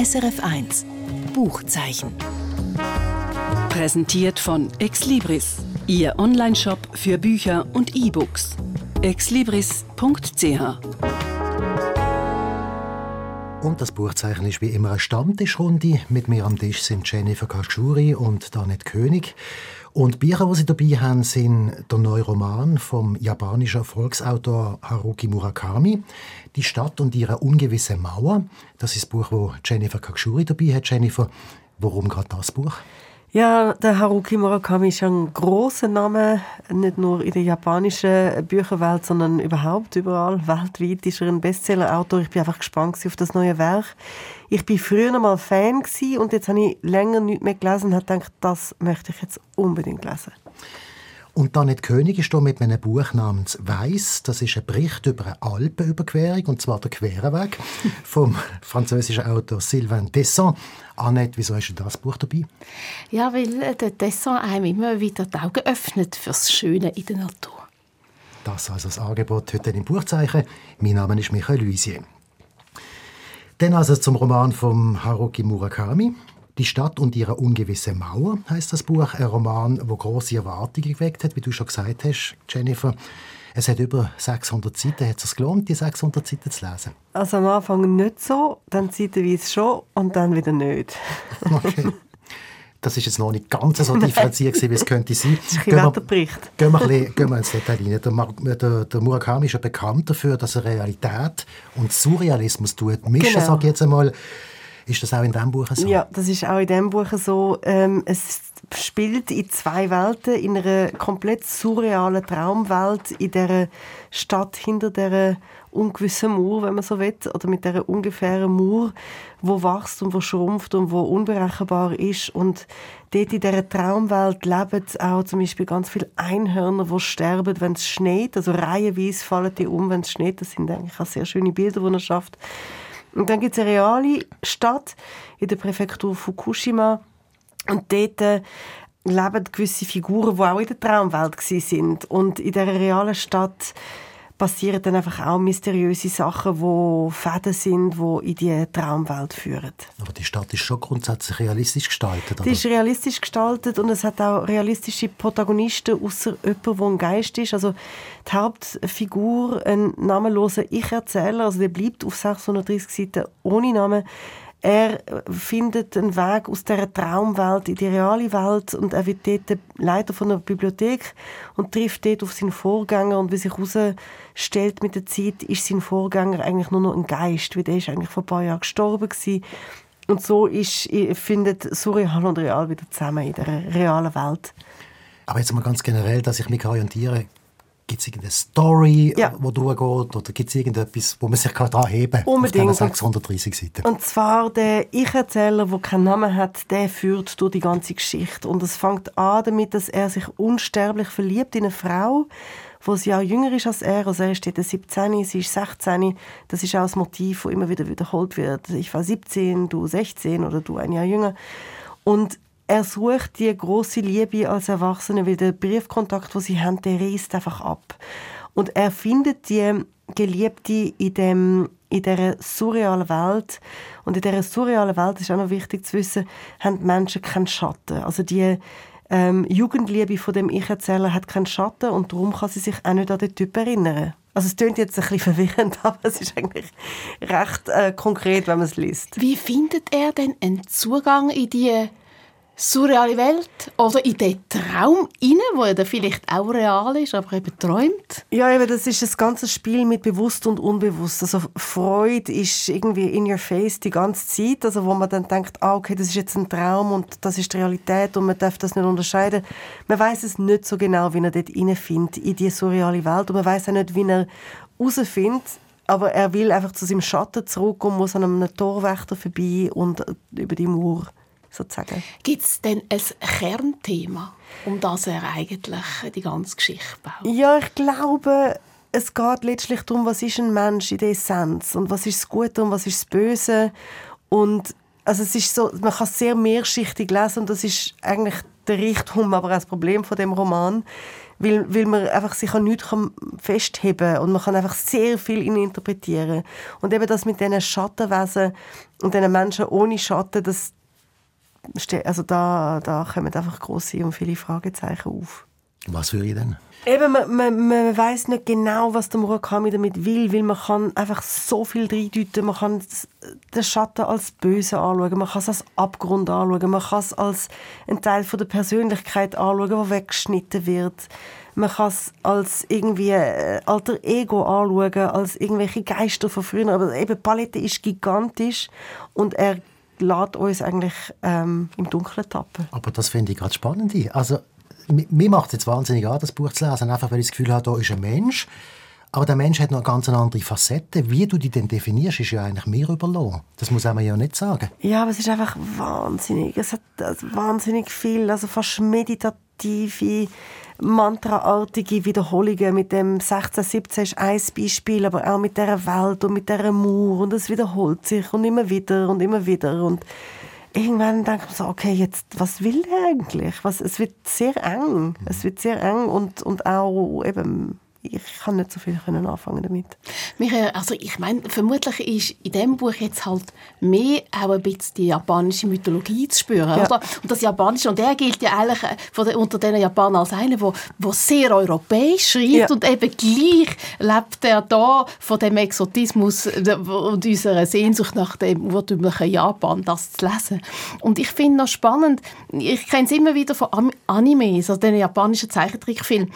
SRF1 Buchzeichen. Präsentiert von Exlibris, Ihr Onlineshop für Bücher und E-Books. exlibris.ch und das Buchzeichen ist wie immer eine Stammtischrunde. Mit mir am Tisch sind Jennifer Kaschuri und Danet König. Und die Bücher, die sie dabei haben, sind der neue Roman vom japanischen Volksautor Haruki Murakami, «Die Stadt und ihre ungewisse Mauer». Das ist das Buch, wo Jennifer Kaschuri dabei hat. Jennifer, warum gerade das Buch? Ja, der Haruki Murakami ist ein großer Name, nicht nur in der japanischen Bücherwelt, sondern überhaupt überall weltweit ist er ein Bestsellerautor. Ich bin einfach gespannt auf das neue Werk. Ich bin früher mal Fan und jetzt habe ich länger nichts mehr gelesen und habe gedacht, das möchte ich jetzt unbedingt lesen. Und dann nicht König ist hier mit einem Buch namens Weiss. Das ist ein Bericht über eine Alpenüberquerung, und zwar der Querweg vom französischen Autor Sylvain Tesson. Annette, wieso hast du das Buch dabei? Ja, weil äh, der Tesson einem immer wieder die Augen öffnet fürs Schöne in der Natur. Das also das Angebot heute im Buchzeichen. Mein Name ist Michael Luisier. Dann also zum Roman von Haruki Murakami. Die Stadt und ihre ungewisse Mauer heißt das Buch, ein Roman, wo große Erwartungen geweckt hat, wie du schon gesagt hast, Jennifer. Es hat über 600 Seiten. Hat es gelohnt, die 600 Seiten zu lesen? Also am Anfang nicht so, dann zeitenweise schon und dann wieder nicht. okay. Das ist jetzt noch nicht ganz so differenziert, wie es könnte sein. Das ist ein gehen Wetterbericht. Gehen wir, gehen wir ins Detail rein. Der, der, der, Murakami ist ja bekannt dafür, dass er Realität und Surrealismus tut. Mischen, genau. sage ich jetzt einmal. Ist das auch in diesem Buch so? Ja, das ist auch in diesem Buch so. Ähm, es spielt in zwei Welten, in einer komplett surrealen Traumwelt, in der Stadt hinter der ungewissen Mauer, wenn man so will, oder mit der ungefähren Mauer, wo wächst und wo schrumpft und wo unberechenbar ist. Und dort in dieser Traumwelt leben auch zum Beispiel ganz viele Einhörner, die sterben, wenn es schneit. Also reihenweise fallen die um, wenn es schneit. Das sind eigentlich auch sehr schöne Bilder, die er schafft. Und dann gibt es eine reale Stadt in der Präfektur Fukushima. Und dort äh, leben gewisse Figuren, die auch in der Traumwelt sind. Und in dieser realen Stadt passieren dann einfach auch mysteriöse Sachen, die Fäden sind, die in die Traumwelt führen. Aber die Stadt ist schon grundsätzlich realistisch gestaltet, oder? Die ist realistisch gestaltet und es hat auch realistische Protagonisten, außer jemand, der ein Geist ist. Also die Hauptfigur, ein namenloser Ich-Erzähler, also der bleibt auf 630 Seiten ohne Namen, er findet einen Weg aus der Traumwelt in die reale Welt und er wird dort Leiter von einer Bibliothek und trifft dort auf seinen Vorgänger und wie sich herausstellt mit der Zeit, ist sein Vorgänger eigentlich nur noch ein Geist, weil der ist eigentlich vor ein paar Jahren gestorben gewesen. Und so ist, findet Surreal und Real wieder zusammen in der realen Welt. Aber jetzt mal ganz generell, dass ich mich orientiere, Gibt es irgendeine Story, ja. die durchgeht? Oder gibt es irgendetwas, wo man sich daran heben kann? Unbedingt. Auf 630 Seiten. Und zwar der Ich-Erzähler, der keinen Namen hat, der führt durch die ganze Geschichte. Und es fängt an damit, dass er sich unsterblich verliebt in eine Frau, wo sie auch jünger ist als er. Also er ist 17, sie ist 16. Das ist auch das Motiv, das immer wieder wiederholt wird. Ich war 17, du 16 oder du ein Jahr jünger. Und er sucht die große Liebe als Erwachsene, weil der Briefkontakt, den sie haben, der reißt einfach ab. Und er findet die Geliebte in dem in dieser surrealen Welt und in dieser surrealen Welt ist auch noch wichtig zu wissen, haben die Menschen keinen Schatten. Also die ähm, Jugendliebe von dem Ich-Erzähler hat keinen Schatten und darum kann sie sich auch nicht an den Typ erinnern. Also es klingt jetzt ein bisschen verwirrend, aber es ist eigentlich recht äh, konkret, wenn man es liest. Wie findet er denn einen Zugang in die surreale Welt oder in den Traum inne, wo ja vielleicht auch real ist, aber eben träumt. Ja, eben, das ist das ganze Spiel mit bewusst und unbewusst. Also Freude ist irgendwie in your face die ganze Zeit, also wo man dann denkt, ah, okay, das ist jetzt ein Traum und das ist die Realität und man darf das nicht unterscheiden. Man weiß es nicht so genau, wie er dort findet in die surreale Welt und man weiß auch nicht, wie er herausfindet, aber er will einfach zu seinem Schatten zurückkommen, muss an einem Torwächter vorbei und über die Mauer sozusagen. Gibt es denn ein Kernthema, um das er eigentlich die ganze Geschichte baut? Ja, ich glaube, es geht letztlich darum, was ist ein Mensch in der Essenz und was ist das Gute und was ist das Böse und also es ist so, man kann sehr mehrschichtig lesen und das ist eigentlich der Reichtum, aber auch das Problem von dem Roman, weil, weil man einfach sich an nichts festheben kann und man kann einfach sehr viel interpretieren. Und eben das mit diesen Schattenwesen und diesen Menschen ohne Schatten, das, also da, da kommen einfach große und viele Fragezeichen auf. Was würde ich denn? Eben, man, man, man weiß nicht genau, was der Murakami damit will, weil man kann einfach so viel reindeuten. Man kann den Schatten als böse anschauen, man kann es als Abgrund anschauen, man kann es als einen Teil von der Persönlichkeit anschauen, der weggeschnitten wird. Man kann es als irgendwie äh, alter Ego anschauen, als irgendwelche Geister von früher. Aber eben, die Palette ist gigantisch und er lässt uns eigentlich ähm, im Dunkeln tappen. Aber das finde ich gerade spannend. Also mir macht es jetzt wahnsinnig an, das Buch zu lesen, einfach weil ich das Gefühl habe, da ist ein Mensch, aber der Mensch hat noch ganz eine andere Facette. Wie du die denn definierst, ist ja eigentlich mir überlassen. Das muss man ja nicht sagen. Ja, aber es ist einfach wahnsinnig. Es hat also wahnsinnig viel, also fast meditative, mantraartige Wiederholungen. Mit dem 16, 17 ist ein Beispiel, aber auch mit der Welt und mit der Mauer. Und es wiederholt sich und immer wieder und immer wieder. Und irgendwann denkt man so, okay, jetzt, was will er eigentlich? Was, es wird sehr eng. Es wird sehr eng und, und auch eben ich kann nicht so viel können anfangen damit. Michael, also ich meine, vermutlich ist in diesem Buch jetzt halt mehr auch ein bisschen die japanische Mythologie zu spüren, ja. oder? Und das Japanische, und er gilt ja eigentlich äh, von den, unter den Japanern als einer, der, der sehr europäisch schreibt ja. und eben gleich lebt er da von dem Exotismus und unserer Sehnsucht nach dem urtümlichen Japan, das zu lesen. Und ich finde noch spannend, ich kenne es immer wieder von Animes, also den japanischen Zeichentrickfilmen,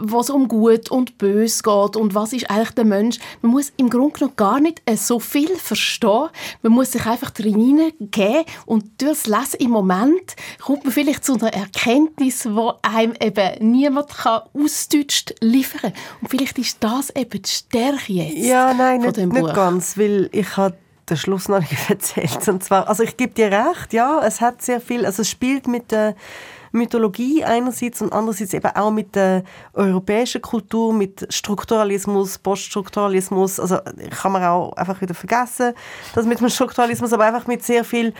wo es um gut gut und böse geht und was ist eigentlich der Mensch. Man muss im Grunde genommen gar nicht äh, so viel verstehen. Man muss sich einfach hineingeben und durch das Lesen im Moment kommt man vielleicht zu einer Erkenntnis, die einem eben niemand kann ausdeutscht liefern kann. Und vielleicht ist das eben die Stärke jetzt Ja, nein, nicht, nicht ganz, weil ich habe den Schluss noch nicht erzählt. Und zwar, also ich gebe dir recht, ja, es hat sehr viel, also es spielt mit der Mythologie einerseits und andererseits eben auch mit der europäischen Kultur, mit Strukturalismus, Poststrukturalismus. Also kann man auch einfach wieder vergessen, das mit dem Strukturalismus, aber einfach mit sehr viel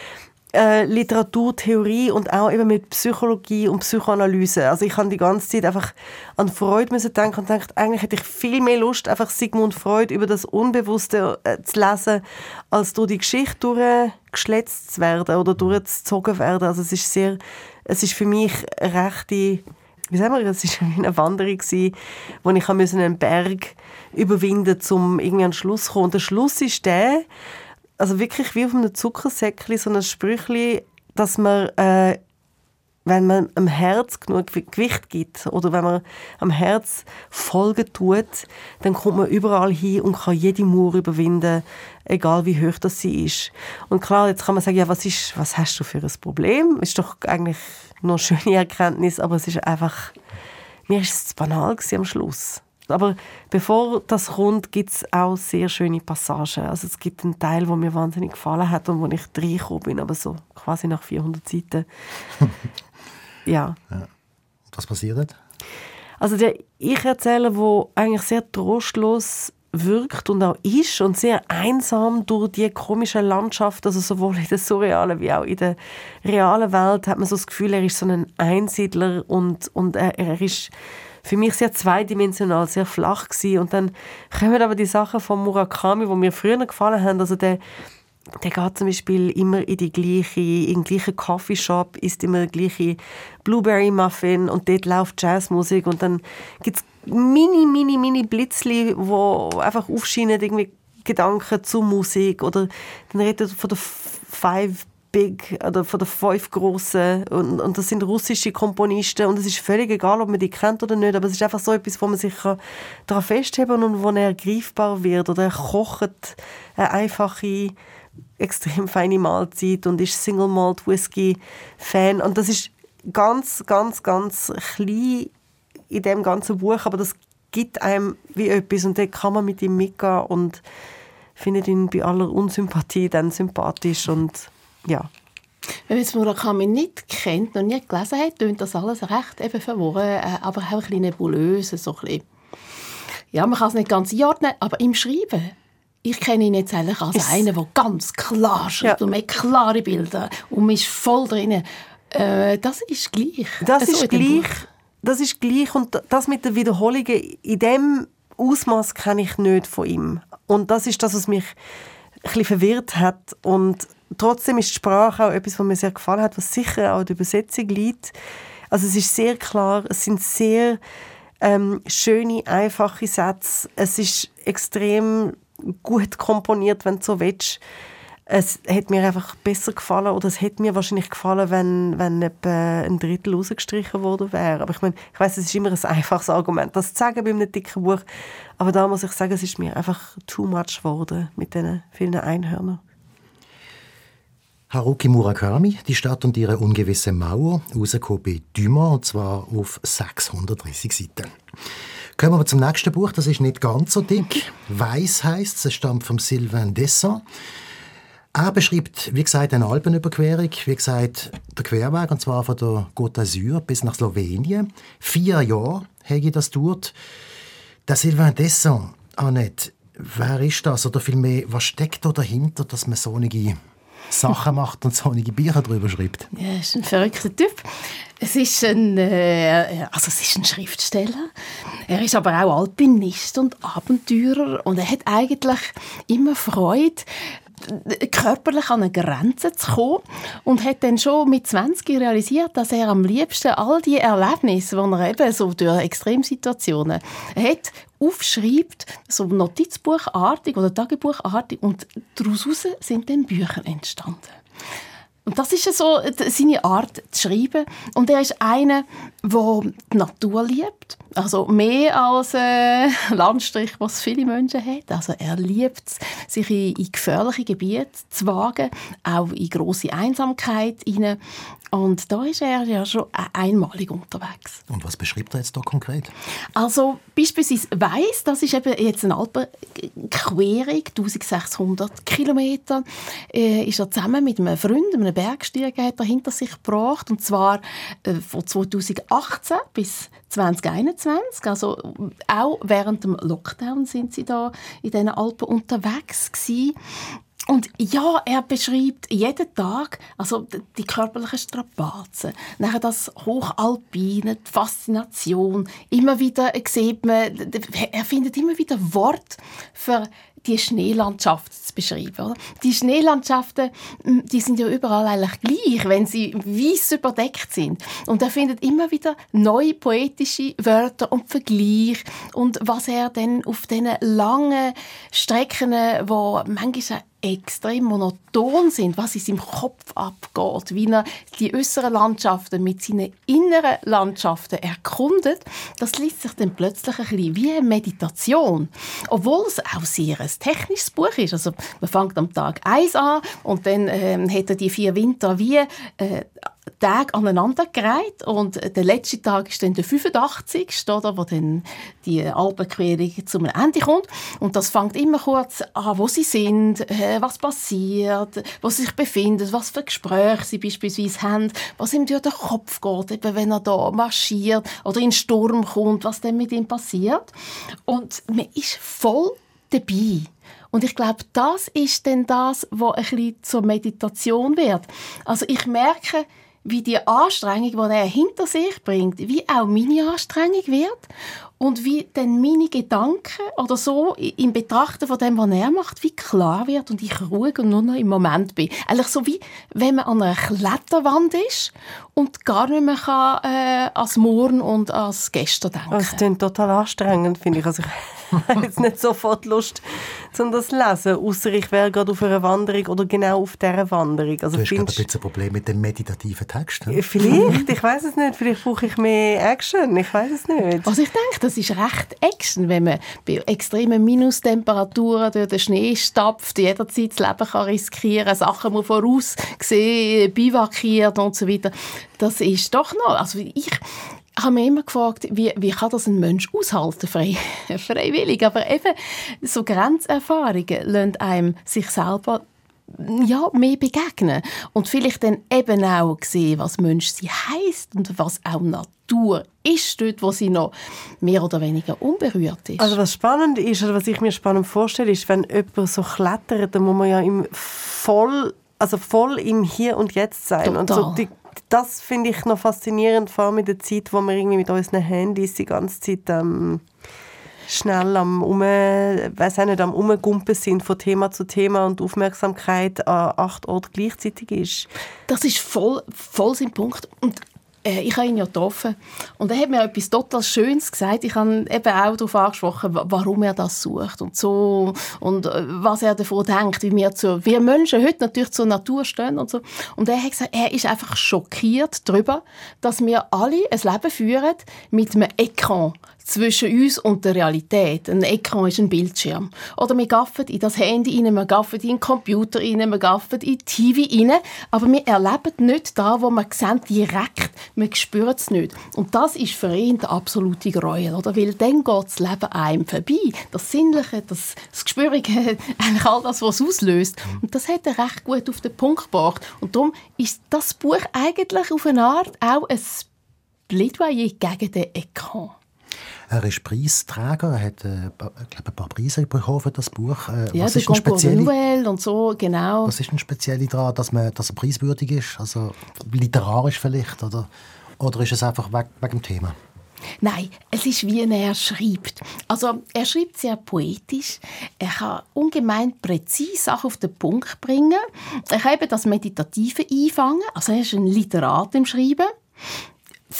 äh, Literaturtheorie und auch eben mit Psychologie und Psychoanalyse. Also ich habe die ganze Zeit einfach an Freud müssen denken und denkt, eigentlich hätte ich viel mehr Lust, einfach Sigmund Freud über das Unbewusste äh, zu lesen, als durch die Geschichte durchgeschletzt zu werden oder durchgezogen werden. Also es ist sehr es ist für mich eine rechte, wie sagen wir, es war eine Wanderung, wo ich einen Berg überwinden musste, um irgendwie an den Schluss zu kommen. Und der Schluss ist der, also wirklich wie auf einem Zuckersäckchen, so ein Sprüchli, dass man äh, wenn man am Herz genug Gewicht gibt oder wenn man am Herz Folgen tut, dann kommt man überall hin und kann jede Mauer überwinden, egal wie hoch das sie ist. Und klar, jetzt kann man sagen, ja, was ist, was hast du für ein Problem? Ist doch eigentlich nur eine schöne Erkenntnis, aber es ist einfach, mir ist es banal am Schluss. Aber bevor das kommt, gibt es auch sehr schöne Passagen. Also es gibt einen Teil, der mir wahnsinnig gefallen hat und wo ich reingekommen bin, aber so quasi nach 400 Seiten. Ja. ja. Was passiert? Also der Ich-Erzähler, der eigentlich sehr trostlos wirkt und auch ist und sehr einsam durch die komische Landschaft, also sowohl in der surrealen wie auch in der realen Welt, hat man so das Gefühl, er ist so ein Einsiedler und, und er, er ist für mich sehr zweidimensional, sehr flach gewesen. Und dann kommen aber die Sachen von Murakami, die mir früher gefallen haben, also der der geht zum Beispiel immer in die gleiche, in den gleichen Coffeeshop, isst immer die gleiche Blueberry Muffin und dort läuft Jazzmusik und dann gibt es mini, mini, mini Blitzli, wo einfach aufscheinen, irgendwie Gedanken zur Musik oder dann redet er von der Five Big oder von den fünf grossen und, und das sind russische Komponisten und es ist völlig egal, ob man die kennt oder nicht, aber es ist einfach so etwas, wo man sich daran festheben und wo er greifbar wird oder er kocht eine einfache extrem feine Mahlzeit und ist Single Malt Whisky Fan und das ist ganz, ganz, ganz klein in dem ganzen Buch, aber das gibt einem wie etwas und dann kann man mit ihm mitgehen und findet ihn bei aller Unsympathie dann sympathisch und ja. Wenn man jetzt Murakami nicht kennt und nie gelesen hat, klingt das alles recht eben verworren, äh, aber auch ein bisschen nebulös, so ein bisschen. Ja, man kann es nicht ganz einordnen, aber im Schreiben ich kenne ihn jetzt eigentlich als ist einen, der ganz klar schreibt ja. und mit klare Bilder und man ist voll drin. Äh, das ist gleich. Das also ist gleich. Das ist gleich und das mit den Wiederholungen in dem Ausmaß kenne ich nicht von ihm. Und das ist das, was mich bisschen verwirrt hat. Und trotzdem ist die Sprache auch etwas, was mir sehr gefallen hat, was sicher auch die Übersetzung liegt. Also es ist sehr klar, es sind sehr ähm, schöne, einfache Sätze. Es ist extrem gut komponiert, wenn du so willst es hat mir einfach besser gefallen oder es hätte mir wahrscheinlich gefallen, wenn, wenn etwa ein Drittel rausgestrichen worden wäre. Aber ich meine, ich weiß, es ist immer ein einfaches Argument, das zu sagen bei einem dicken Buch. Aber da muss ich sagen, es ist mir einfach too much geworden mit diesen vielen Einhörnern. Haruki Murakami, die Stadt und ihre ungewisse Mauer, rausgekommen bei Dumas, und zwar auf 630 Seiten. Kommen wir zum nächsten Buch, das ist nicht ganz so dick. Weiß heißt es, stammt von Sylvain Dessin. Er beschreibt, wie gesagt, eine Alpenüberquerung, wie gesagt, der Querweg, und zwar von der Côte d'Azur bis nach Slowenien. Vier Jahre habe das dort. Der Sylvain Desson, Annette, wer ist das? Oder vielmehr, was steckt da dahinter, dass man solche Sachen macht und solche Bücher darüber schreibt? Ja, ist ein verrückter Typ. Es ist ein, äh, also es ist ein Schriftsteller. Er ist aber auch Alpinist und Abenteurer und er hat eigentlich immer Freude körperlich an eine Grenze zu kommen und hat dann schon mit 20 realisiert, dass er am liebsten all die Erlebnisse, die er eben so durch Extremsituationen hat, aufschreibt, so Notizbuchartig oder Tagebuchartig und daraus sind dann Bücher entstanden. Und das ist so seine Art zu schreiben. Und er ist einer, der die Natur liebt. Also mehr als äh, Landstrich, was viele Menschen haben. Also er liebt es, sich in, in gefährliche Gebiete zu wagen, auch in große Einsamkeit hinein. Und da ist er ja schon einmalig unterwegs. Und was beschreibt er jetzt da konkret? Also beispielsweise Weiss, das ist eben jetzt eine Alpenquerung, 1600 Kilometer, äh, ist er zusammen mit einem Freund, einem Bergsteiger, hinter sich gebracht. Und zwar äh, von 2018 bis 2021, also auch während dem Lockdown sind sie da in diesen Alpen unterwegs gewesen. Und ja, er beschreibt jeden Tag also die körperlichen Strapazen, nachher das Hochalpine, die Faszination. Immer wieder sieht man, er findet immer wieder Wort für die Schneelandschaft zu beschreiben. Oder? Die Schneelandschaften, hm, die sind ja überall eigentlich gleich, wenn sie weiß überdeckt sind. Und er findet immer wieder neue poetische Wörter und Vergleich und was er dann auf diesen langen Strecken, wo manchmal extrem monoton sind, was in seinem Kopf abgeht, wie er die äußeren Landschaften mit seinen inneren Landschaften erkundet, das liest sich dann plötzlich ein bisschen wie eine Meditation. Obwohl es auch sehr ein technisches Buch ist. Also man fängt am Tag 1 an und dann ähm, hat er die vier Winter wie äh, Tage aneinandergereiht und der letzte Tag ist dann der 85. Oder, wo dann die Alpenquerung zum Ende kommt. Und das fängt immer kurz an, wo sie sind, äh, was passiert, wo sie sich befinden, was für Gespräche sie beispielsweise haben, was ihm durch den Kopf geht, eben wenn er da marschiert oder in den Sturm kommt, was dann mit ihm passiert. Und man ist voll dabei. Und ich glaube, das ist dann das, was ein bisschen zur Meditation wird. Also ich merke, wie die Anstrengung, die er hinter sich bringt, wie auch meine Anstrengung wird und wie dann meine Gedanken oder so im Betrachten von dem, was er macht, wie klar wird und ich ruhig und nur noch im Moment bin. Eigentlich so wie, wenn man an einer Kletterwand ist und gar nicht mehr kann, äh, als morgen und als gestern denken. Das klingt total anstrengend, finde ich. Also ich habe jetzt nicht sofort Lust, um das zu lesen, außer ich wäre gerade auf einer Wanderung oder genau auf dieser Wanderung. Also du hast findest... ein bisschen ein Problem mit dem meditativen Text. Ne? Vielleicht, ich weiß es nicht. Vielleicht brauche ich mehr Action, ich weiß es nicht. Also ich denke, das ist recht Action, wenn man bei extremen Minustemperaturen durch den Schnee stapft, jederzeit das Leben kann riskieren, Sachen muss voraussehen, bivakiert und so weiter. Das ist doch noch, also ich habe mich immer gefragt, wie, wie kann das ein Mensch aushalten, frei, freiwillig. Aber eben so Grenzerfahrungen lassen einem sich selber ja, mehr begegnen und vielleicht dann eben auch sehen, was Mensch sie heißt und was auch Natur ist, dort, wo sie noch mehr oder weniger unberührt ist. Also was spannend ist, oder was ich mir spannend vorstelle, ist, wenn jemand so klettert, dann muss man ja im voll, also voll im Hier und Jetzt sein Total. und so die das finde ich noch faszinierend, vor allem in der Zeit, wo wir irgendwie mit unseren Handys die ganze Zeit ähm, schnell am um, weiß nicht, am umgumpen sind von Thema zu Thema und Aufmerksamkeit an acht Orten gleichzeitig ist. Das ist voll, voll sein Punkt. Und äh, ich habe ihn ja getroffen und er hat mir etwas total Schönes gesagt. Ich habe eben auch darauf angesprochen, warum er das sucht und so und äh, was er davon denkt, wie wir, zu, wir Menschen heute natürlich zur Natur stehen und so. Und er hat gesagt, er ist einfach schockiert darüber, dass wir alle ein Leben führen mit einem Ekran zwischen uns und der Realität. Ein Ekran ist ein Bildschirm. Oder wir gaffen in das Handy rein, wir gaffen in den Computer rein, wir gaffen in die TV rein, aber wir erleben nicht da, wo wir sehen, direkt. Wir spüren es nicht. Und das ist für ihn der absolute Gräuel, oder? Weil dann geht das Leben einem vorbei. Das Sinnliche, das, das Gespürige, eigentlich all das, was es auslöst. Und das hat er recht gut auf den Punkt gebracht. Und darum ist das Buch eigentlich auf eine Art auch ein Plädoyer gegen den Ekran. Er ist Preisträger, er hat äh, glaube ein paar Preise bekommen für das Buch. Äh, ja, was Concours Nouvelle und so, genau. Was ist ein speziell daran, dass, man, dass er preiswürdig ist? Also literarisch vielleicht? Oder, oder ist es einfach wegen, wegen dem Thema? Nein, es ist wie er schreibt. Also er schreibt sehr poetisch. Er kann ungemein präzise Sachen auf den Punkt bringen. Er kann eben das Meditative einfangen. Also er ist ein Literat im Schreiben.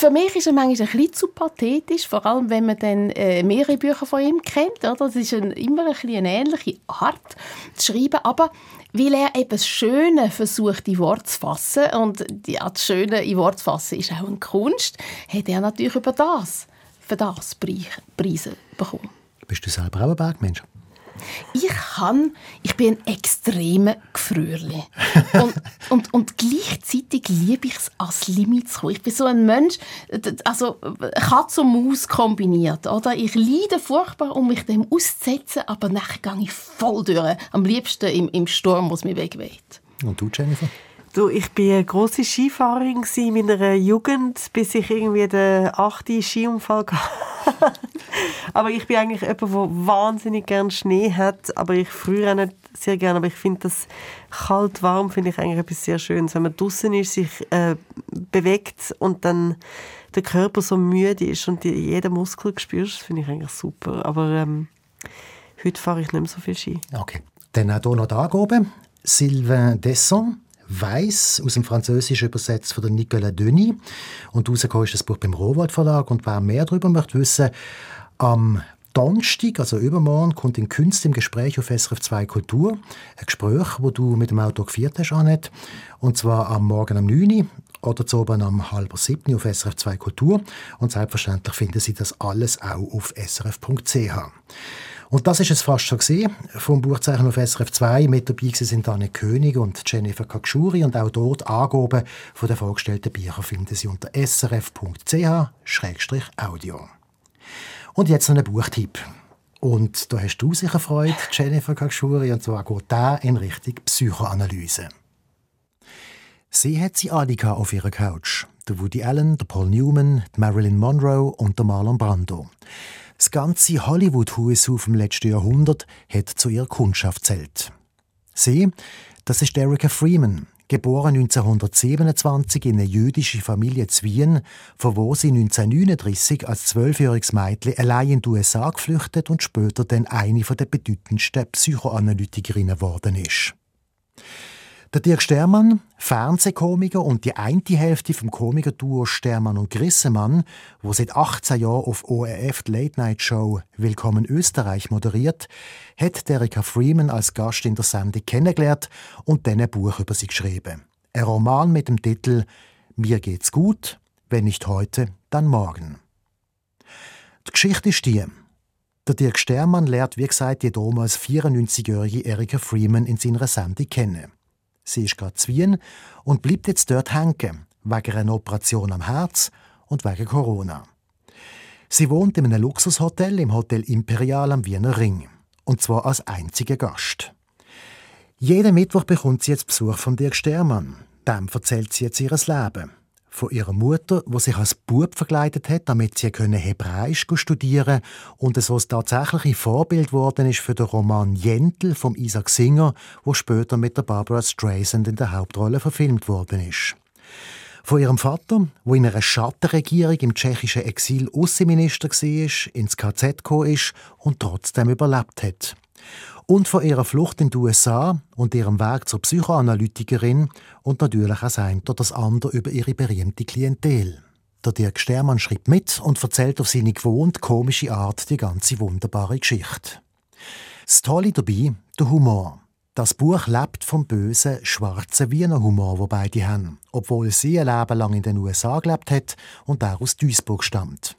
Für mich ist er manchmal ein zu pathetisch, vor allem wenn man dann äh, mehrere Bücher von ihm kennt. Oder? Das ist ein, immer ein eine ähnliche Art zu schreiben, aber weil er eben das Schöne versucht, in Wort zu fassen und ja, das Schöne in Wort zu fassen ist auch eine Kunst, hat er natürlich über das, für das Preise bekommen. Bist du selber auch ein Bergmensch? Ich kann, ich bin ein extremer Gefrierli. und, und, und gleichzeitig liebe ich es, ans Limit zu kommen. Ich bin so ein Mensch, also Katz und Maus kombiniert. Oder? Ich leide furchtbar, um mich dem auszusetzen, aber nachher gehe ich voll durch. Am liebsten im, im Sturm, wo es mich wegweht. Und du, Jennifer? Du, ich war eine grosse Skifahrerin in meiner Jugend, bis ich irgendwie den achten Skiunfall hatte. aber ich bin eigentlich jemand, der wahnsinnig gerne Schnee hat, aber ich früher nicht sehr gerne. Aber ich finde das kalt-warm finde ich eigentlich etwas sehr Schönes, wenn man draußen ist, sich äh, bewegt und dann der Körper so müde ist und die, jeden Muskel spürst, finde ich eigentlich super. Aber ähm, heute fahre ich nicht mehr so viel Ski. Okay. Dann auch hier noch die Angabe. Sylvain Desson Weiss aus dem Französischen übersetzt von Nicolas Denis. Und rausgekommen ist das Buch beim Rowold Verlag. Und wer mehr darüber möchte wissen, am Donnerstag, also übermorgen, kommt in Kunst im Gespräch auf SRF 2 Kultur ein Gespräch, wo du mit dem Autor geführt hast, Annette. Und zwar am Morgen um 9 Uhr oder zu oben am halb sieben auf SRF 2 Kultur. Und selbstverständlich finden Sie das alles auch auf srf.ch. Und das ist es fast schon gesehen vom Buchzeichen auf SRF 2. Mit dabei sind Anne König und Jennifer Kakschuri und auch dort Angaben von den vorgestellten Büchern finden Sie unter srf.ch-audio. Und jetzt noch ein Buchtipp. Und da hast du sicher Freude, Jennifer Kakschuri, und zwar geht der in Richtung Psychoanalyse. Sie hat sie alle auf ihrer Couch. Der Woody Allen, der Paul Newman, die Marilyn Monroe und der Marlon Brando. Das ganze Hollywood-Haus vom letzten Jahrhundert hat zu ihrer Kundschaft zählt. Sie, das ist Erika Freeman, geboren 1927 in eine jüdische Familie zu Wien, von wo sie 1939 als zwölfjähriges Mädchen allein in die USA geflüchtet und später dann eine der bedeutendsten Psychoanalytikerinnen geworden ist. Der Dirk Stermann, Fernsehkomiker und die eine Hälfte vom Komikerduo Stermann und Grissemann, wo seit 18 Jahren auf ORF die Late Night Show Willkommen Österreich moderiert, hat Erika Freeman als Gast in der Sendung kennengelernt und dann ein Buch über sie geschrieben. Ein Roman mit dem Titel Mir geht's gut, wenn nicht heute, dann morgen. Die Geschichte ist die. Der Dirk Stermann lernt, wie gesagt, die damals 94-jährige Erika Freeman in seiner Sendung kennen. Sie ist gerade zu Wien und bleibt jetzt dort hängen, wegen einer Operation am Herz und wegen Corona. Sie wohnt in einem Luxushotel im Hotel Imperial am Wiener Ring. Und zwar als einziger Gast. Jeden Mittwoch bekommt sie jetzt Besuch von Dirk Stermann. Dem erzählt sie jetzt ihr Leben von ihrer Mutter, wo sich als Bub verkleidet hat, damit sie Hebräisch studieren und es was tatsächlich Vorbild worden ist für den Roman Jentel von Isaac Singer, wo später mit der Barbara Streisand in der Hauptrolle verfilmt worden ist. Von ihrem Vater, wo in einer Schattenregierung im tschechischen Exil Außenminister war, ins KZ gekommen ist und trotzdem überlebt hat. Und von ihrer Flucht in die USA und ihrem Weg zur Psychoanalytikerin und natürlich auch ein oder das andere über ihre berühmte Klientel. Der Dirk Stermann schreibt mit und erzählt auf seine gewohnt komische Art die ganze wunderbare Geschichte. Das Tolle dabei, der Humor. Das Buch lebt vom bösen, schwarzen Wiener Humor, wo beide haben, obwohl sie ein Leben lang in den USA gelebt hat und auch aus Duisburg stammt.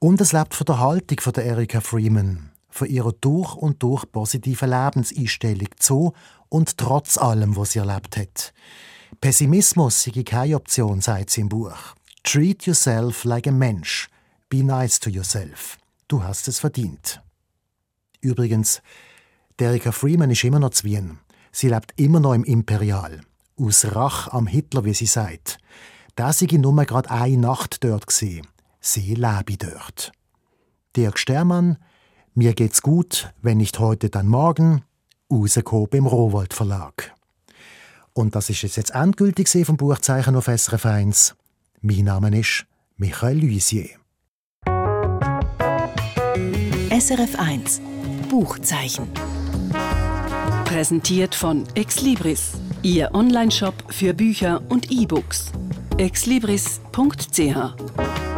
Und es lebt von der Haltung von der Erika Freeman, von ihrer durch und durch positiven Lebenseinstellung zu und trotz allem, was sie erlebt hat. Pessimismus sei keine Option, sagt sie im Buch. Treat yourself like a Mensch. Be nice to yourself. Du hast es verdient. Übrigens, Erika Freeman ist immer noch zu Wien. Sie lebt immer noch im Imperial. Aus Rach am Hitler, wie sie sagt. Da sei nur gerade eine Nacht dort gesehen. Sie lebe dort. Dirk Stermann, mir geht's gut, wenn nicht heute, dann morgen. Rausgekommen im Rowold Verlag. Und das ist jetzt endgültig vom Buchzeichen auf SRF 1. Mein Name ist Michael Luisier. SRF 1 Buchzeichen. Präsentiert von Exlibris, Ihr Onlineshop für Bücher und E-Books. exlibris.ch